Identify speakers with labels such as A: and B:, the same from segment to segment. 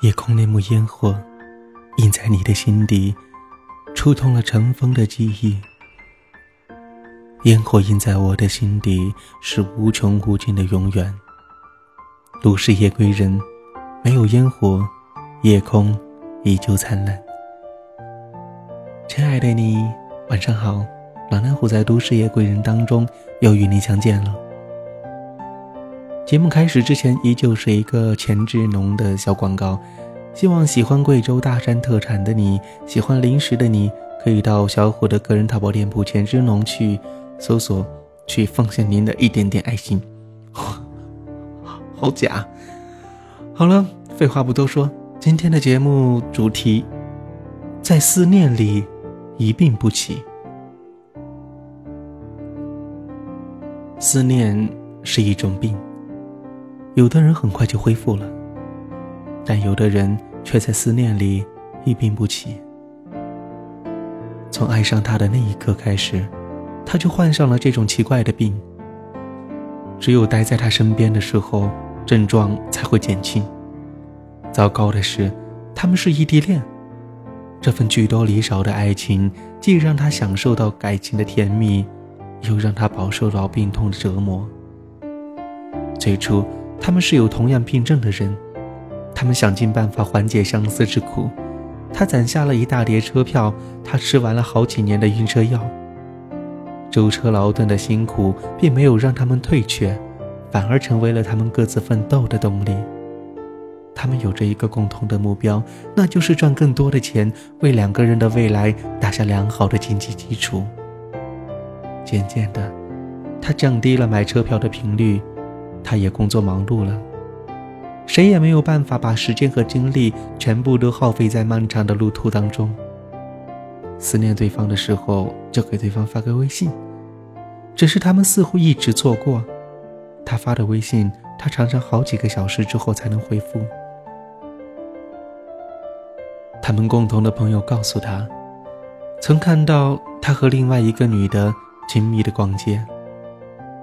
A: 夜空那幕烟火，印在你的心底，触痛了尘封的记忆。烟火印在我的心底，是无穷无尽的永远。都市夜归人，没有烟火，夜空依旧灿烂。亲爱的你，晚上好。暖暖虎在都市夜归人当中又与你相见了。节目开始之前，依旧是一个钱志农的小广告。希望喜欢贵州大山特产的你，喜欢零食的你，可以到小虎的个人淘宝店铺钱志农去搜索，去奉献您的一点点爱心。好假！好了，废话不多说，今天的节目主题，在思念里一病不起。思念是一种病，有的人很快就恢复了，但有的人却在思念里一病不起。从爱上他的那一刻开始，他就患上了这种奇怪的病。只有待在他身边的时候，症状才会减轻。糟糕的是，他们是异地恋，这份聚多离少的爱情，既让他享受到感情的甜蜜。又让他饱受到病痛的折磨。最初，他们是有同样病症的人，他们想尽办法缓解相思之苦。他攒下了一大叠车票，他吃完了好几年的晕车药。舟车劳顿的辛苦并没有让他们退却，反而成为了他们各自奋斗的动力。他们有着一个共同的目标，那就是赚更多的钱，为两个人的未来打下良好的经济基础。渐渐的，他降低了买车票的频率，他也工作忙碌了，谁也没有办法把时间和精力全部都耗费在漫长的路途当中。思念对方的时候，就给对方发个微信，只是他们似乎一直错过，他发的微信，他常常好几个小时之后才能回复。他们共同的朋友告诉他，曾看到他和另外一个女的。亲密的逛街，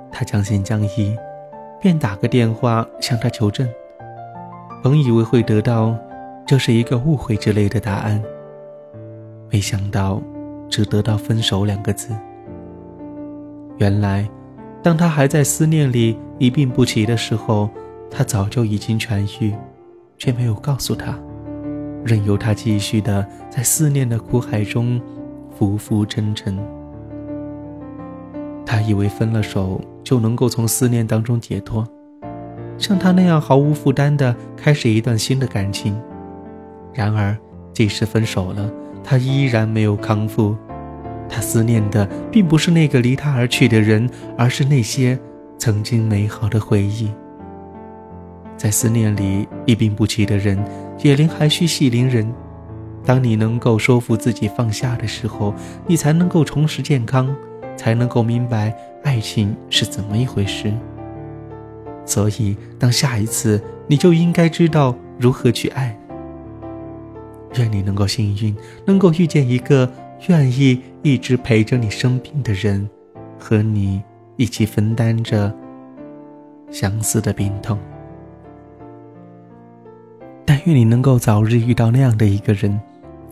A: 他将信将疑，便打个电话向他求证。本以为会得到这是一个误会之类的答案，没想到只得到分手两个字。原来，当他还在思念里一病不起的时候，他早就已经痊愈，却没有告诉他，任由他继续的在思念的苦海中浮浮沉沉。他以为分了手就能够从思念当中解脱，像他那样毫无负担的开始一段新的感情。然而，即使分手了，他依然没有康复。他思念的并不是那个离他而去的人，而是那些曾经美好的回忆。在思念里一病不起的人，解铃还需系铃人。当你能够说服自己放下的时候，你才能够重拾健康。才能够明白爱情是怎么一回事。所以，当下一次，你就应该知道如何去爱。愿你能够幸运，能够遇见一个愿意一直陪着你生病的人，和你一起分担着相似的病痛。但愿你能够早日遇到那样的一个人，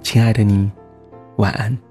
A: 亲爱的你，晚安。